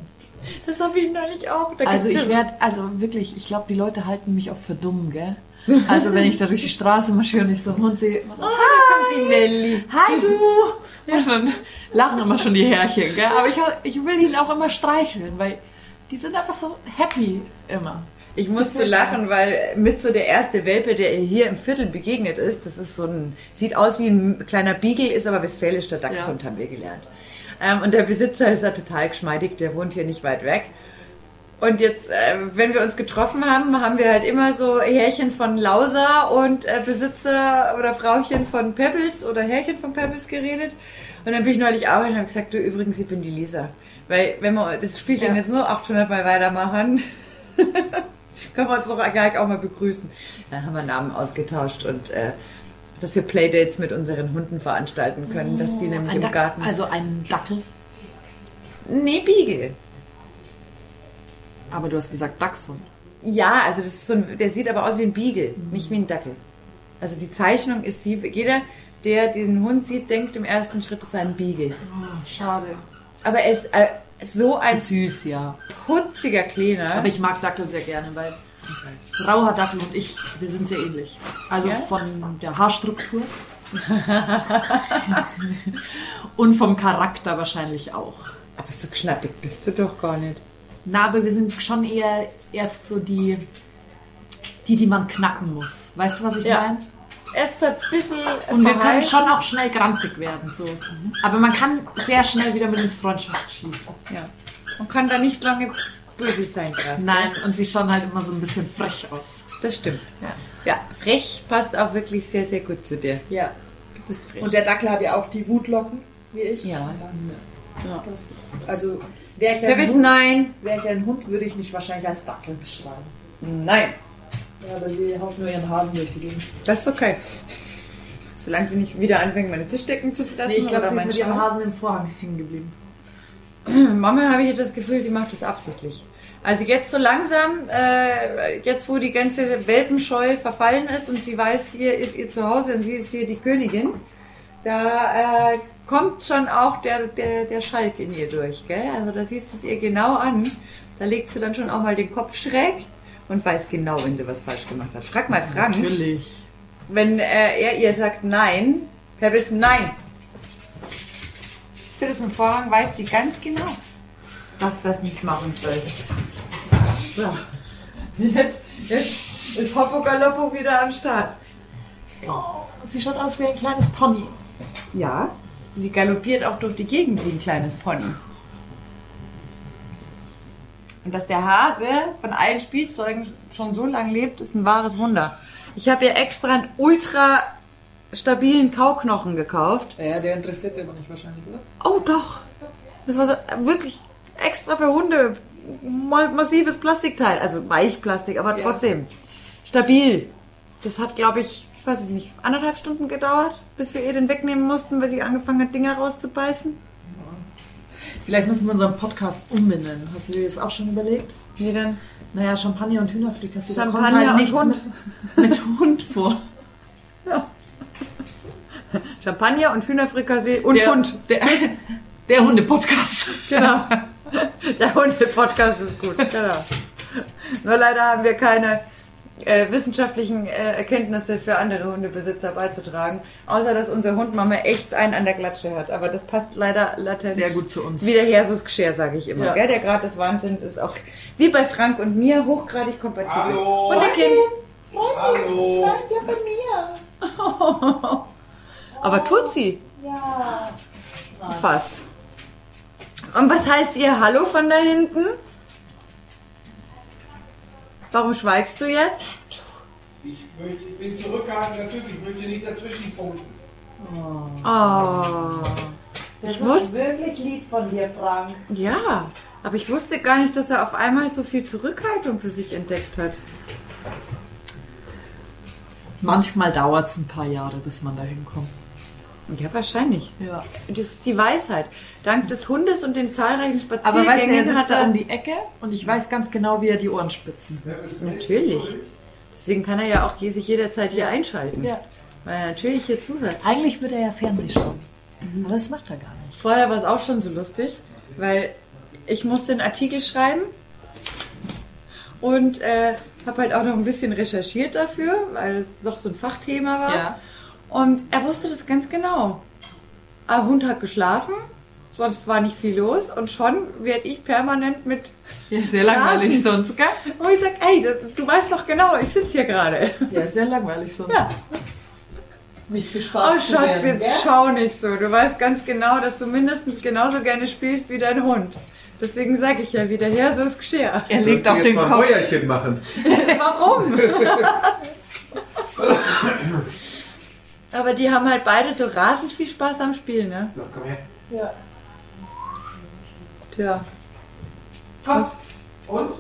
B: Das habe ich neulich auch. Da
A: Also ich
B: ja-
A: werde, also wirklich, ich glaube, die Leute halten mich auch für dumm, gell? Also wenn ich da durch die Straße marschiere und ich so einen Hund sehe, immer so,
B: Ah, da kommt die Nelly.
A: Hi du! Und dann lachen immer schon die Härchen, gell? Aber ich, ich will ihn auch immer streicheln, weil die sind einfach so happy immer.
B: Ich musste lachen, weil mit so der erste Welpe, der hier im Viertel begegnet ist, das ist so ein, sieht aus wie ein kleiner Beagle, ist aber westfälischer Dachshund, haben wir gelernt. Ähm, und der Besitzer ist ja total geschmeidig, der wohnt hier nicht weit weg. Und jetzt, äh, wenn wir uns getroffen haben, haben wir halt immer so Härchen von Lausa und äh, Besitzer oder Frauchen von Pebbles oder Härchen von Pebbles geredet. Und dann bin ich neulich arbeiten und habe gesagt, du übrigens, ich bin die Lisa. Weil wenn wir das Spielchen
A: Ja.
B: jetzt nur 800 Mal weitermachen, können wir uns doch gleich auch mal begrüßen. Dann haben wir Namen ausgetauscht und äh, dass wir Playdates mit unseren Hunden veranstalten können, dass die nämlich
A: Ein
B: im
A: Dac-
B: Garten...
A: Also ein Dackel.
B: nee, Beagle.
A: Aber du hast gesagt Dachshund.
B: Ja, also das ist so ein, der sieht aber aus wie ein Beagle, nicht wie ein Dackel. Also die Zeichnung ist die, jeder, der den Hund sieht, denkt im ersten Schritt, es sei ein Beagle.
A: Oh, schade.
B: Aber er ist äh, so ein
A: Süß, ja.
B: putziger Kleiner.
A: Aber ich mag Dackel sehr gerne, weil Rauher Dackel und ich, wir sind sehr ähnlich. Also
B: Ja?
A: von der Haarstruktur. und vom Charakter wahrscheinlich auch.
B: aber so knappig bist du doch gar nicht.
A: Na, aber wir sind schon eher erst so die, die, die man knacken muss. Weißt du, was ich
B: Ja.
A: meine?
B: Erst ein bisschen
A: Und wir können schon auch schnell grantig werden. So. Aber man kann sehr schnell wieder mit uns Freundschaft schließen.
B: Ja. Man kann da nicht lange böse sein gerade.
A: Nein, und sie schauen halt immer so ein bisschen frech aus.
B: Das stimmt.
A: Ja.
B: Ja, frech passt auch wirklich sehr, sehr gut zu dir.
A: Ja.
B: Du bist frech.
A: Und der Dackel hat ja auch die Wutlocken, wie ich.
B: Ja.
A: Dann,
B: Ja.
A: das, also, wäre ich,
B: Wer
A: ein
B: bist
A: Hund,
B: nein?
A: wär ich ein Hund, würde ich mich wahrscheinlich als Dackel beschreiben.
B: Nein.
A: Ja, aber sie haut nur ihren Hasen durch die Gegend.
B: Das ist okay. Solange sie nicht wieder anfängen, meine Tischdecken zu fressen
A: Nee, ich glaube, sie ist mit ihrem. Hasen im Vorhang hängen geblieben.
B: Mama habe ich das Gefühl, sie macht das absichtlich. Also jetzt so langsam, äh, jetzt wo die ganze Welpenscheu verfallen ist und sie weiß, hier ist ihr Zuhause und sie ist hier die Königin, da äh, kommt schon auch der, der, der Schalk in ihr durch. Gell? Also da siehst du es ihr genau an. Da legt sie dann schon auch mal den Kopf schräg und weiß genau, wenn sie was falsch gemacht hat. Frag mal Frank,
A: Natürlich.
B: wenn äh, er ihr sagt Nein, Wissen, nein. Siehst du das mit Vorhang, weiß die ganz genau, was das nicht machen soll. So. Jetzt, jetzt ist Hoppo Galoppo wieder am Start.
A: Sie schaut aus wie ein kleines Pony.
B: Ja, sie galoppiert auch durch die Gegend wie ein kleines Pony. Und dass der Hase von allen Spielzeugen schon so lange lebt, ist ein wahres Wunder. Ich habe ihr extra einen ultra stabilen Kauknochen gekauft.
A: Ja, der interessiert sie aber nicht wahrscheinlich, oder?
B: Oh doch. Das war so wirklich extra für Hunde. Ma- Massives Plastikteil. Also Weichplastik, aber
A: Ja.
B: trotzdem. Stabil. Das hat, glaube ich, weiß ich nicht, anderthalb Stunden gedauert, bis wir ihr den wegnehmen mussten, weil sie angefangen hat, Dinger rauszubeißen.
A: Vielleicht müssen wir unseren Podcast umbenennen. Hast du dir das auch schon überlegt?
B: Wie denn?
A: Naja, Champagner und Hühnerfrikassee. da
B: Champagner
A: kommt halt
B: und
A: nichts
B: Hund.
A: Mit, mit Hund vor.
B: Champagner und Hühnerfrikassee und
A: Der,
B: Hund.
A: Der, der Hunde-Podcast.
B: Genau. Der Hunde-Podcast ist gut, genau. Nur leider haben wir keine äh, wissenschaftlichen äh, Erkenntnisse für andere Hundebesitzer beizutragen, außer dass unser Hund Mama echt einen an der Klatsche hat. Aber das passt leider latent
A: Sehr gut zu uns.
B: Wieder her, so das Geschirr, sage ich immer.
A: Ja.
B: Gell? Der Grad des Wahnsinns ist auch wie bei Frank und mir hochgradig kompatibel.
C: Hallo.
B: Hundekind.
C: Hallo.
D: Ja, von mir.
B: Aber tut sie
D: Ja.
B: fast. Und was heißt ihr Hallo von da hinten? Warum schweigst du jetzt?
C: Ich, möchte, ich bin zurückgehalten, natürlich. Ich möchte nicht dazwischen funken.
B: Oh.
D: Das
B: Ich
D: ist
B: wusste-
D: wirklich lieb von dir, Frank.
B: Ja, aber ich wusste gar nicht, dass er auf einmal so viel Zurückhaltung für sich entdeckt hat.
A: Manchmal dauert es ein paar Jahre, bis man da hinkommt.
B: Ja, wahrscheinlich.
A: Ja.
B: Das ist die Weisheit. Dank des Hundes und den zahlreichen
A: Aber weißt du, er
B: Spaziergängen
A: sitzt
B: hat
A: da
B: er...
A: um die Ecke und ich weiß ganz genau, wie er die Ohren spitzen.
B: Natürlich. Deswegen kann er ja auch sich jederzeit hier einschalten.
A: Ja.
B: Weil er natürlich hier zuhört.
A: Eigentlich würde er ja Fernseh schauen. Aber das macht er gar nicht.
B: Vorher war es auch schon so lustig, weil ich musste einen Artikel schreiben und äh, habe halt auch noch ein bisschen recherchiert dafür, weil es doch so ein Fachthema war.
A: Ja.
B: Und er wusste das ganz genau. Der Hund hat geschlafen, sonst war nicht viel los und schon werde ich permanent mit.
A: Ja, sehr langweilig
B: Rasen.
A: sonst, gell?
B: Und ich sag, ey, das, du weißt doch genau, ich sitze hier gerade.
A: Ja, sehr langweilig sonst.
B: Ja.
A: Nicht
B: Oh
A: gespannt.
B: Schatz, jetzt schau nicht so. Du weißt ganz genau, dass du mindestens genauso gerne spielst wie dein Hund. Deswegen sage ich ja wieder, her so ist Geschirr.
A: Er legt auf den
C: mal
A: Kopf.
C: Mäuerchen machen.
B: Warum? Aber die haben halt beide so rasend viel Spaß am Spiel, ne?
C: So, komm her.
D: Ja.
B: Tja,
C: Komm. Und?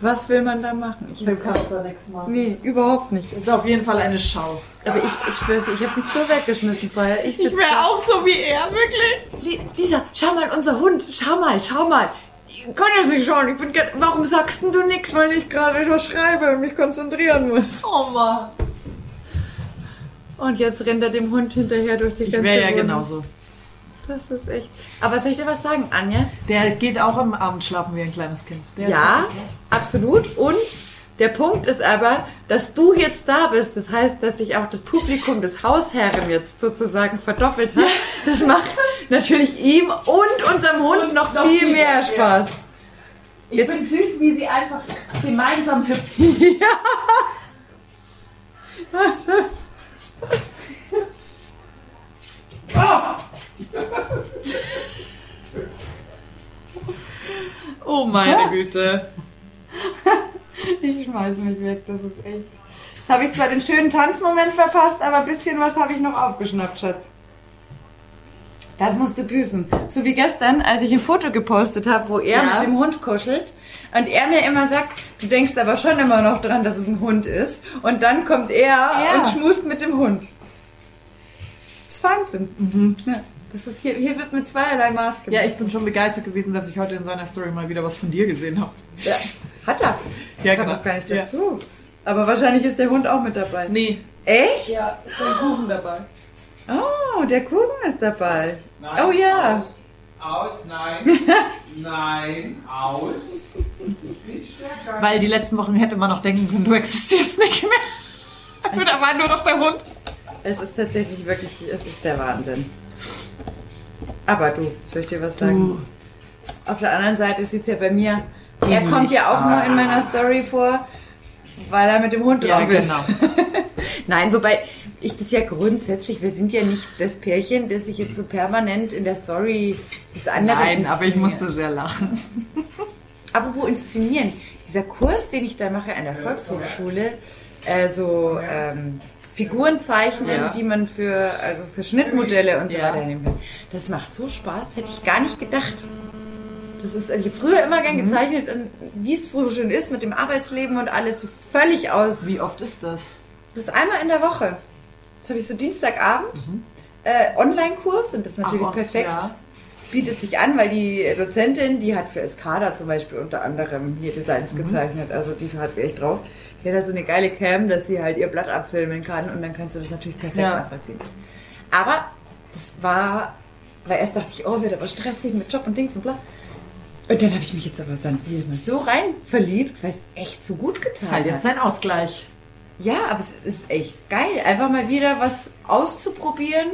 B: was will man da machen? Ich
D: Du
B: hab,
D: kannst da nichts machen.
B: nee, überhaupt nicht.
A: Das ist auf jeden Fall eine Schau.
B: Aber ich, ich ich habe mich so weggeschmissen vorher. Ich, sitz da.
A: auch so wie er, wirklich.
B: Li- Lisa, schau mal, unser Hund. Schau mal, schau mal. Ich kann jetzt nicht schauen. Ich bin grad, warum sagst denn du nichts, weil ich gerade nur schreibe und mich konzentrieren muss?
A: Oh Mann.
B: Und jetzt rennt er dem Hund hinterher durch die
A: Ich
B: ganze
A: wäre ja
B: Wohnung.
A: genauso.
B: Das ist echt. Aber soll ich dir was sagen, Anja?
A: Der geht auch am Abend schlafen wie ein kleines Kind. Der
B: Ja, absolut. Und der Punkt ist aber, dass du jetzt da bist. Das heißt, dass sich auch das Publikum des Hausherren jetzt sozusagen verdoppelt hat. Das macht natürlich ihm und unserem Hund noch,
D: noch
B: viel
D: viel
B: mehr Spaß.
D: Ich
B: Jetzt-
D: finde süß, wie sie einfach gemeinsam hüpfen.
A: Oh meine Güte.
B: Ich schmeiß mich weg, das ist echt. Jetzt habe ich zwar den schönen Tanzmoment verpasst, aber ein bisschen was habe ich noch aufgeschnappt, Schatz. Das musst du büßen. So wie gestern, als ich ein Foto gepostet habe, wo er
A: Ja.
B: mit dem Hund kuschelt und er mir immer sagt, du denkst aber schon immer noch dran, dass es ein Hund ist. Und dann kommt er
A: Ja.
B: und schmust mit dem Hund. Das ist Wahnsinn. Ja, das ist hier, hier wird mit zweierlei Maß gemacht.
A: Ja, ich bin schon begeistert gewesen, dass ich heute in seiner Story mal wieder was von dir gesehen habe.
B: Ja, hat er.
A: Ja,
B: Ich
A: genau.
B: noch gar nicht dazu. Aber wahrscheinlich ist der Hund auch mit dabei.
A: Nee,
B: Echt?
D: Ja, ist ein Kuchen dabei.
B: Oh, der Kuchen ist dabei.
C: Nein,
B: Oh ja.
C: Aus, aus nein. nein, aus. Ich bin stärker.
A: weil die letzten Wochen hätte man noch denken können, du existierst nicht mehr. da war nur noch der Hund.
B: Es ist tatsächlich wirklich, es ist der Wahnsinn. Aber du, soll ich dir was sagen? Auf der anderen Seite sieht es ja bei mir, er kommt ja auch nur in meiner Story vor, weil er mit dem Hund
A: Ja,
B: drauf ist.
A: genau.
B: Nein, wobei ich das ja grundsätzlich, wir sind ja nicht das Pärchen, das sich jetzt so permanent in der Story das andere
A: Nein, aber ich musste sehr lachen.
B: Apropos inszenieren, dieser Kurs, den ich da mache an der Volkshochschule, äh, so ähm, Figuren zeichnen,
A: Ja.
B: die man für, also für Schnittmodelle und so
A: Ja.
B: weiter nehmen kann. Das macht so Spaß, hätte ich gar nicht gedacht. Das ist, also ich habe früher immer gern
A: Mhm.
B: gezeichnet und wie es so schön ist mit dem Arbeitsleben und alles so völlig aus.
A: Wie oft ist das?
B: Das ist einmal in der Woche. Das habe ich so Dienstagabend. Äh, Online-Kurs und das ist natürlich
A: Mhm. Ach,
B: perfekt.
A: ja.
B: bietet sich an, weil die Dozentin, die hat für Escada zum Beispiel unter anderem hier Designs gezeichnet, also die hat sie echt drauf. Die hat halt so eine geile Cam, dass sie halt ihr Blatt abfilmen kann und dann kannst du das natürlich perfekt
A: Ja.
B: nachvollziehen. Aber das war, weil erst dachte ich, oh, wird aber stressig mit Job und Dings und bla. Und dann habe ich mich jetzt aber dann wieder mal so rein verliebt, weil es echt so gut getan
A: Das ist halt
B: hat.
A: jetzt dein Ausgleich.
B: Ja, aber es ist echt geil, einfach mal wieder was auszuprobieren,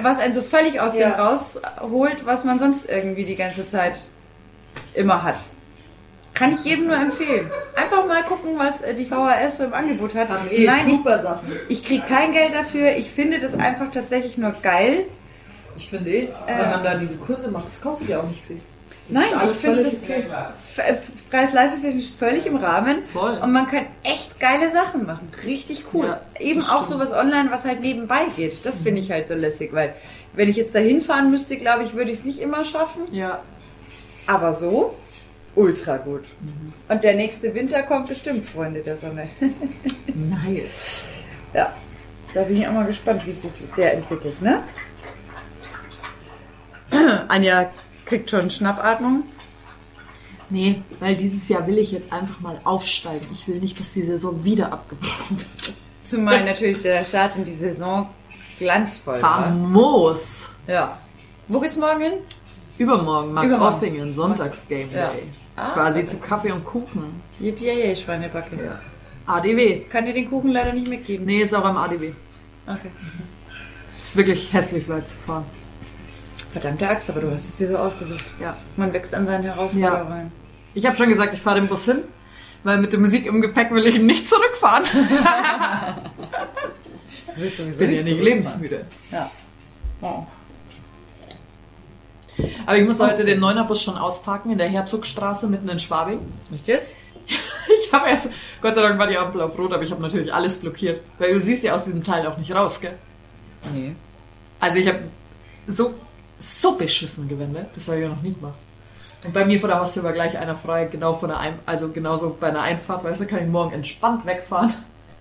B: was einen so völlig aus
D: Ja.
B: dem rausholt, was man sonst irgendwie die ganze Zeit immer hat. Kann ich jedem nur empfehlen. Einfach mal gucken, was äh, die VHS so im Angebot hat.
D: Haben eh
B: Nein,
D: super Sachen.
B: ich, ich kriege kein Geld dafür. Ich finde das einfach tatsächlich nur geil.
D: Ich finde eh, wenn man da diese Kurse macht, das kostet ja auch nicht viel.
B: Nein, ich finde das
D: okay.
B: F- Preis-Leistungstechnisch ist völlig im Rahmen.
A: Voll.
B: Und man kann echt geile Sachen machen. Richtig cool.
A: Ja,
B: Eben auch sowas online, was halt nebenbei geht. Das finde ich halt so lässig, weil wenn ich jetzt da hinfahren müsste, glaube ich, würde ich es nicht immer schaffen.
A: Ja.
B: Aber so, ultra gut. Und der nächste Winter kommt bestimmt, Freunde der Sonne.
A: Nice.
B: ja, da bin ich auch mal gespannt, wie sich der entwickelt, ne? Anja kriegt schon Schnappatmung.
A: Nee, weil dieses Jahr will ich jetzt einfach mal aufsteigen. Ich will nicht, dass die Saison wieder abgebrochen wird.
B: Zumal natürlich der Start in die Saison glanzvoll war.
A: Famos.
B: Ja. Wo geht's morgen hin?
A: Übermorgen, Mark
B: Übermorgen.
A: Oeffingen, Sonntagsgame
B: Ja.
A: Day.
B: Ah,
A: Quasi zu Kaffee und Kuchen.
B: Yippie, Schweinebacke.
A: ADW.
B: Kann dir den Kuchen leider nicht mitgeben.
A: Nee, ist auch am ADW.
B: Okay.
A: Ist wirklich hässlich weit zu fahren.
B: Verdammte Axt, aber du hast es dir so ausgesucht.
A: Ja.
B: Man wächst an seinen Herausforderungen.
A: Ich habe schon gesagt, ich fahre den Bus hin, weil mit der Musik im Gepäck will ich nicht zurückfahren.
B: Du bist sowieso
A: bin ja nicht lebensmüde.
B: Ja. Oh.
A: Aber ich muss heute den Neunerbus schon ausparken in der Herzogstraße mitten in Schwabing.
B: Nicht jetzt?
A: Ich habe erst, Gott sei Dank war die Ampel auf Rot, aber ich habe natürlich alles blockiert. Weil du siehst ja aus diesem Teil auch nicht raus, gell?
B: Nee.
A: Also ich habe so, so beschissen Gewände, das habe ich ja noch nie gemacht. Und bei mir vor der Haustür war gleich einer frei, genau vor der Ein also genauso bei einer Einfahrt, weißt du, kann ich morgen entspannt wegfahren.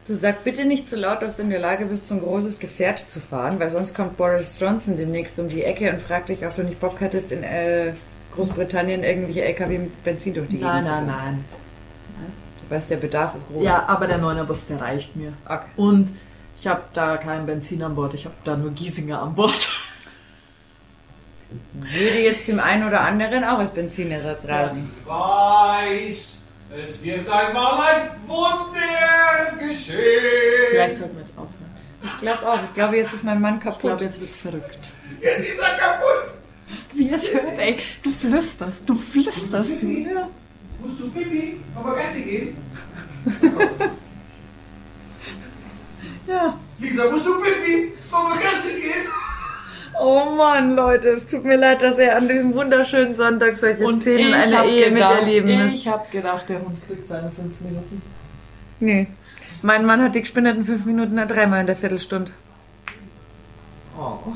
B: Du sag bitte nicht zu laut, dass du in der Lage bist, so ein großes Gefährt zu fahren, weil sonst kommt Boris Johnson demnächst um die Ecke und fragt dich, ob du nicht Bock hattest, in äh, Großbritannien irgendwelche LKW mit Benzin durch die Gegend zu bringen.
A: nein.
B: Du weißt, der Bedarf ist groß.
A: Ja, aber der Neunerbus, der reicht mir.
B: Okay.
A: Und ich habe da kein Benzin an Bord, ich habe da nur Giesinger an Bord.
B: Würde jetzt dem einen oder anderen auch als Benzinersatz raten.
C: Weiß, es wird einmal ein Wunder geschehen.
A: Vielleicht sollten wir jetzt aufhören.
B: Ich glaube auch. Ich glaube, jetzt ist mein Mann
A: Ich
B: kaputt.
A: glaube, jetzt wird's verrückt.
C: Jetzt ist er kaputt.
A: Wie es hört, ey. Du flüsterst, du flüsterst nur.
C: Musst du Pipi, aber Gassi gehen?
A: Ja.
C: Lisa, musst du Pipi, aber Gassi gehen?
B: Oh Mann, Leute, es tut mir leid, dass ihr an diesem wunderschönen Sonntag solche
A: Und
B: Szenen einer Ehe
A: gedacht,
B: miterleben müsst.
A: Ich habe gedacht, der Hund kriegt seine fünf Minuten.
B: Nee. Mein Mann hat die gespinnerten fünf Minuten dreimal in der Viertelstunde.
A: Oh.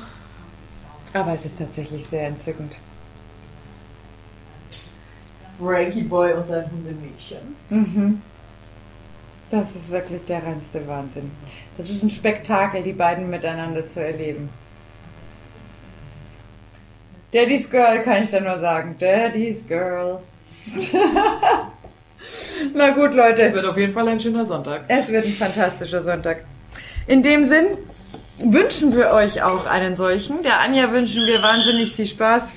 B: Aber es ist tatsächlich sehr entzückend.
A: Frankie Boy und sein Hundemädchen.
B: Das ist wirklich der reinste Wahnsinn. Das ist ein Spektakel, die beiden miteinander zu erleben. Daddy's Girl kann ich da nur sagen. Daddy's Girl. Na gut,
A: Es
B: Leute.
A: wird auf jeden Fall ein schöner Sonntag.
B: Es wird ein fantastischer Sonntag. In dem Sinn wünschen wir euch auch einen solchen. Der Anja wünschen wir wahnsinnig viel Spaß.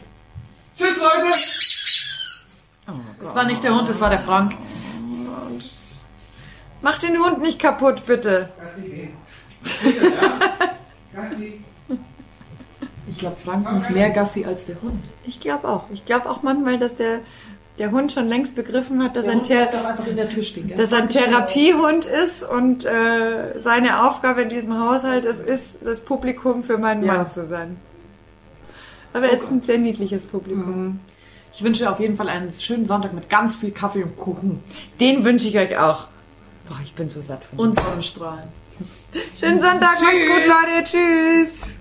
C: Tschüss, Leute.
A: Das war nicht der Hund, das war der Frank.
B: Macht den Hund nicht kaputt, bitte.
C: Gassi gehen. Ja? Gassi.
A: Ich glaube, Frank muss mehr Gassi als der Hund.
B: Ich glaube auch. Ich glaube auch manchmal, dass der, der Hund schon längst begriffen hat, dass, er ein, Thera
A: stehen.
B: dass er ein Therapiehund ist und äh, seine Aufgabe in diesem Haushalt es ist, das Publikum für meinen
A: Ja.
B: Mann zu sein. Aber er ist ein sehr niedliches Publikum.
A: Ich wünsche auf jeden Fall einen schönen Sonntag mit ganz viel Kaffee und Kuchen
B: Den wünsche ich euch auch. Boah, ich bin so satt von
A: und Sonnenstrahlen.
B: Schönen Sonntag, macht's gut, Leute. Tschüss.